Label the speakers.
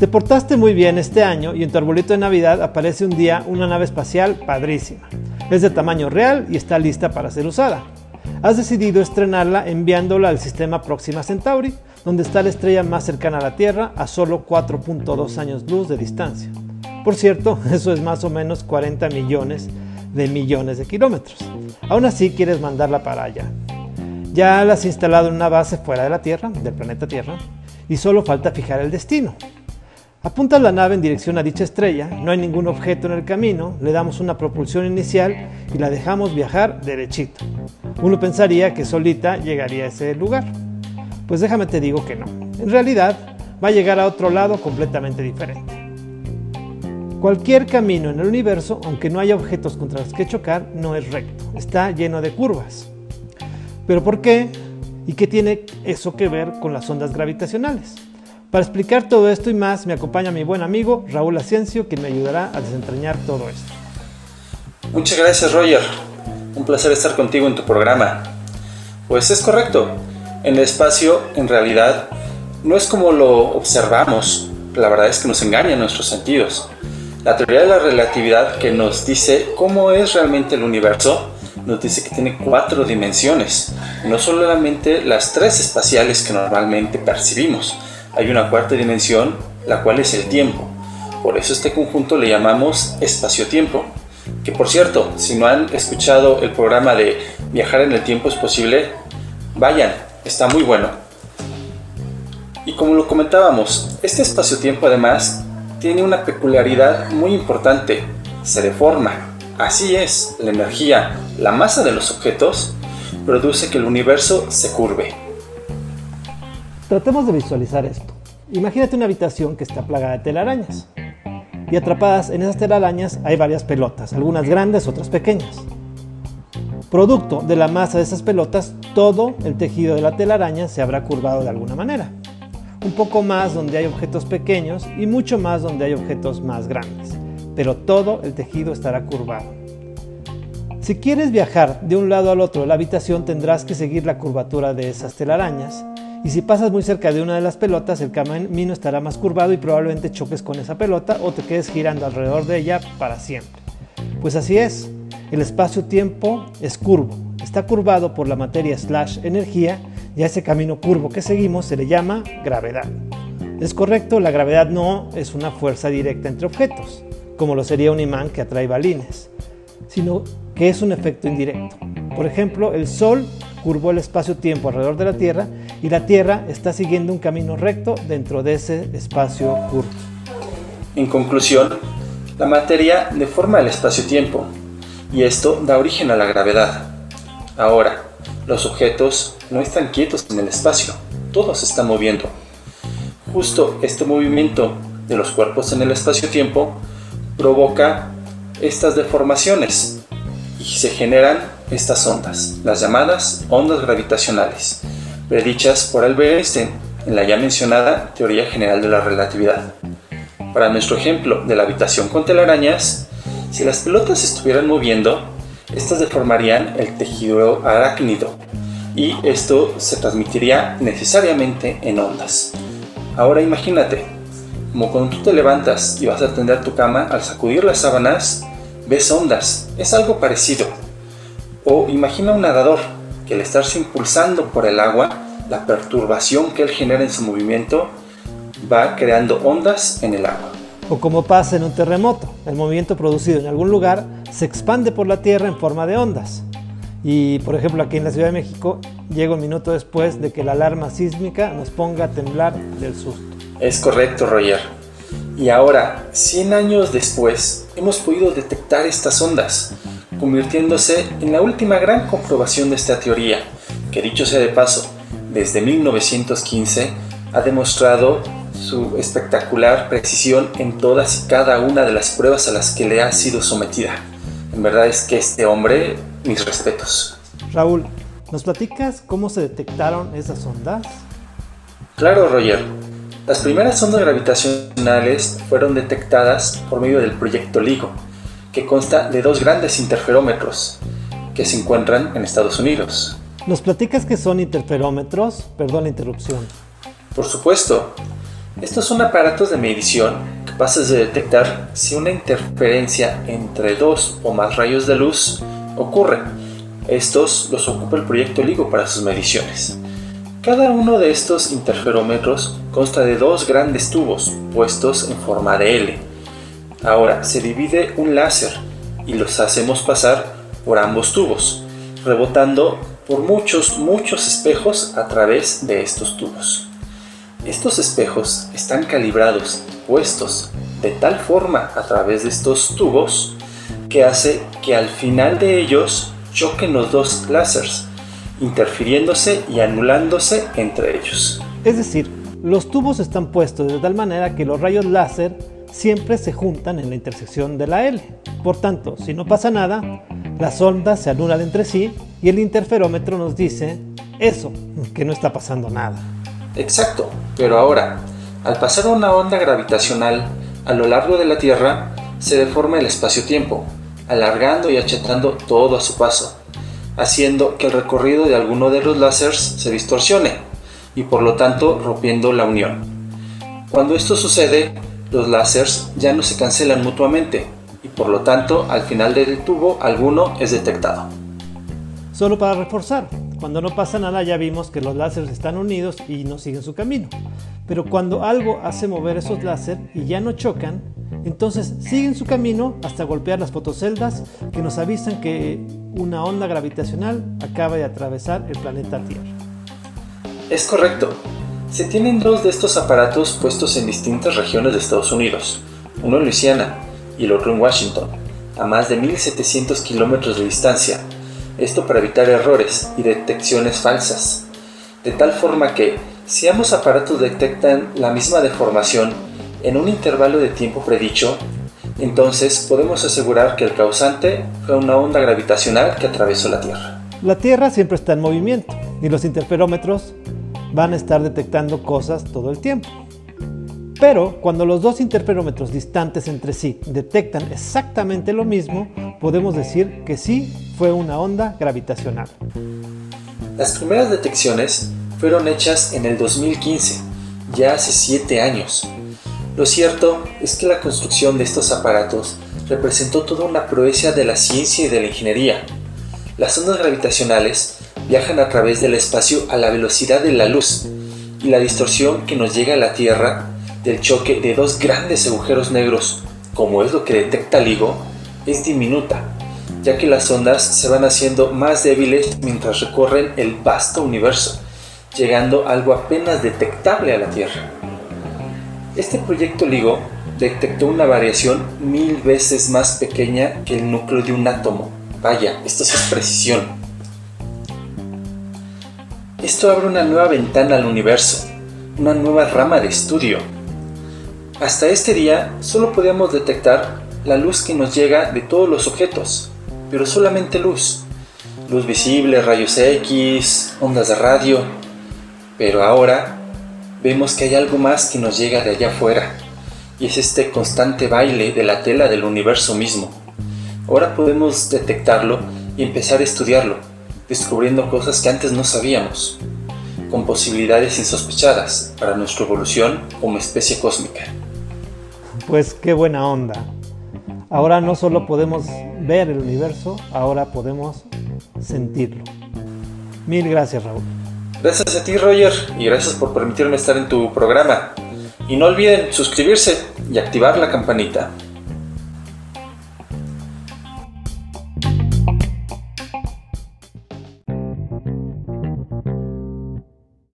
Speaker 1: Te portaste muy bien este año y en tu arbolito de Navidad aparece un día una nave espacial padrísima. Es de tamaño real y está lista para ser usada. Has decidido estrenarla enviándola al sistema Próxima Centauri, donde está la estrella más cercana a la Tierra a solo 4.2 años luz de distancia. Por cierto, eso es más o menos 40 millones de millones de kilómetros. Aún así quieres mandarla para allá. Ya la has instalado en una base fuera de la Tierra, del planeta Tierra, y solo falta fijar el destino. Apuntas la nave en dirección a dicha estrella, no hay ningún objeto en el camino, le damos una propulsión inicial y la dejamos viajar derechito. Uno pensaría que solita llegaría a ese lugar. Pues déjame te digo que no. En realidad va a llegar a otro lado completamente diferente. Cualquier camino en el universo, aunque no haya objetos contra los que chocar, no es recto, está lleno de curvas. ¿Pero por qué? ¿Y qué tiene eso que ver con las ondas gravitacionales? Para explicar todo esto y más me acompaña mi buen amigo Raúl Ascencio, quien me ayudará a desentrañar todo esto.
Speaker 2: Muchas gracias Roger, un placer estar contigo en tu programa. Pues es correcto, en el espacio en realidad no es como lo observamos, la verdad es que nos engañan nuestros sentidos. La teoría de la relatividad que nos dice cómo es realmente el universo nos dice que tiene cuatro dimensiones, no solamente las tres espaciales que normalmente percibimos, hay una cuarta dimensión, la cual es el tiempo. Por eso este conjunto le llamamos espacio-tiempo. Que por cierto, si no han escuchado el programa de Viajar en el tiempo es posible, vayan, está muy bueno. Y como lo comentábamos, este espacio-tiempo además tiene una peculiaridad muy importante, se deforma. Así es, la energía, la masa de los objetos, produce que el universo se curve.
Speaker 1: Tratemos de visualizar esto. Imagínate una habitación que está plagada de telarañas. Y atrapadas en esas telarañas hay varias pelotas, algunas grandes, otras pequeñas. Producto de la masa de esas pelotas, todo el tejido de la telaraña se habrá curvado de alguna manera. Un poco más donde hay objetos pequeños y mucho más donde hay objetos más grandes pero todo el tejido estará curvado. Si quieres viajar de un lado al otro de la habitación tendrás que seguir la curvatura de esas telarañas y si pasas muy cerca de una de las pelotas el camino estará más curvado y probablemente choques con esa pelota o te quedes girando alrededor de ella para siempre. Pues así es, el espacio-tiempo es curvo, está curvado por la materia slash energía y a ese camino curvo que seguimos se le llama gravedad. Es correcto, la gravedad no es una fuerza directa entre objetos como lo sería un imán que atrae balines, sino que es un efecto indirecto. Por ejemplo, el Sol curvó el espacio-tiempo alrededor de la Tierra y la Tierra está siguiendo un camino recto dentro de ese espacio curvo.
Speaker 2: En conclusión, la materia deforma el espacio-tiempo y esto da origen a la gravedad. Ahora, los objetos no están quietos en el espacio, todos se están moviendo. Justo este movimiento de los cuerpos en el espacio-tiempo provoca estas deformaciones se generan estas ondas, las llamadas ondas gravitacionales, predichas por Albert Einstein en la ya mencionada teoría general de la relatividad. Para nuestro ejemplo de la habitación con telarañas, si las pelotas estuvieran moviendo, estas deformarían el tejido arácnido y esto se transmitiría necesariamente en ondas. Ahora imagínate, como cuando tú te levantas y vas a tender tu cama, al sacudir las sábanas, ves ondas. Es algo parecido. O imagina un nadador que al estarse impulsando por el agua, la perturbación que él genera en su movimiento va creando ondas en el agua.
Speaker 1: O como pasa en un terremoto, el movimiento producido en algún lugar se expande por la tierra en forma de ondas. Y por ejemplo aquí en la Ciudad de México llega un minuto después de que la alarma sísmica nos ponga a temblar del susto.
Speaker 2: Es correcto, Roger. Y ahora, 100 años después, hemos podido detectar estas ondas, convirtiéndose en la última gran comprobación de esta teoría, que dicho sea de paso, desde 1915 ha demostrado su espectacular precisión en todas y cada una de las pruebas a las que le ha sido sometida. En verdad es que este hombre, mis respetos.
Speaker 1: Raúl, ¿nos platicas cómo se detectaron esas ondas?
Speaker 2: Claro, Roger. Las primeras ondas gravitacionales fueron detectadas por medio del proyecto LIGO, que consta de dos grandes interferómetros que se encuentran en Estados Unidos.
Speaker 1: ¿Nos platicas qué son interferómetros? Perdón la interrupción.
Speaker 2: Por supuesto. Estos son aparatos de medición capaces de detectar si una interferencia entre dos o más rayos de luz ocurre. Estos los ocupa el proyecto LIGO para sus mediciones. Cada uno de estos interferómetros consta de dos grandes tubos puestos en forma de L. Ahora se divide un láser y los hacemos pasar por ambos tubos, rebotando por muchos, muchos espejos a través de estos tubos. Estos espejos están calibrados, puestos de tal forma a través de estos tubos que hace que al final de ellos choquen los dos láseres, interfiriéndose y anulándose entre ellos.
Speaker 1: Es decir, los tubos están puestos de tal manera que los rayos láser siempre se juntan en la intersección de la L. Por tanto, si no pasa nada, las ondas se anulan entre sí y el interferómetro nos dice eso, que no está pasando nada.
Speaker 2: Exacto, pero ahora, al pasar una onda gravitacional a lo largo de la Tierra, se deforma el espacio-tiempo, alargando y achatando todo a su paso, haciendo que el recorrido de alguno de los láseres se distorsione y por lo tanto rompiendo la unión. Cuando esto sucede, los láseres ya no se cancelan mutuamente y por lo tanto al final del tubo alguno es detectado.
Speaker 1: Solo para reforzar, cuando no pasa nada ya vimos que los láseres están unidos y no siguen su camino. Pero cuando algo hace mover esos láseres y ya no chocan, entonces siguen su camino hasta golpear las fotoceldas que nos avisan que una onda gravitacional acaba de atravesar el planeta Tierra.
Speaker 2: Es correcto. Se tienen dos de estos aparatos puestos en distintas regiones de Estados Unidos, uno en Luisiana y el otro en Washington, a más de 1700 kilómetros de distancia, esto para evitar errores y detecciones falsas, de tal forma que si ambos aparatos detectan la misma deformación en un intervalo de tiempo predicho, entonces podemos asegurar que el causante fue una onda gravitacional que atravesó la Tierra.
Speaker 1: La Tierra siempre está en movimiento y los interferómetros van a estar detectando cosas todo el tiempo. Pero cuando los dos interferómetros distantes entre sí detectan exactamente lo mismo, podemos decir que sí fue una onda gravitacional.
Speaker 2: Las primeras detecciones fueron hechas en el 2015, ya hace 7 años. Lo cierto es que la construcción de estos aparatos representó toda una proeza de la ciencia y de la ingeniería. Las ondas gravitacionales viajan a través del espacio a la velocidad de la luz y la distorsión que nos llega a la Tierra del choque de dos grandes agujeros negros, como es lo que detecta LIGO, es diminuta, ya que las ondas se van haciendo más débiles mientras recorren el vasto universo, llegando algo apenas detectable a la Tierra. Este proyecto LIGO detectó una variación mil veces más pequeña que el núcleo de un átomo. Vaya, esto es precisión. Esto abre una nueva ventana al universo, una nueva rama de estudio. Hasta este día solo podíamos detectar la luz que nos llega de todos los objetos, pero solamente luz. Luz visible, rayos X, ondas de radio. Pero ahora vemos que hay algo más que nos llega de allá afuera, y es este constante baile de la tela del universo mismo. Ahora podemos detectarlo y empezar a estudiarlo descubriendo cosas que antes no sabíamos, con posibilidades insospechadas para nuestra evolución como especie cósmica.
Speaker 1: Pues qué buena onda. Ahora no solo podemos ver el universo, ahora podemos sentirlo. Mil gracias, Raúl.
Speaker 2: Gracias a ti, Roger, y gracias por permitirme estar en tu programa. Y no olviden suscribirse y activar la campanita.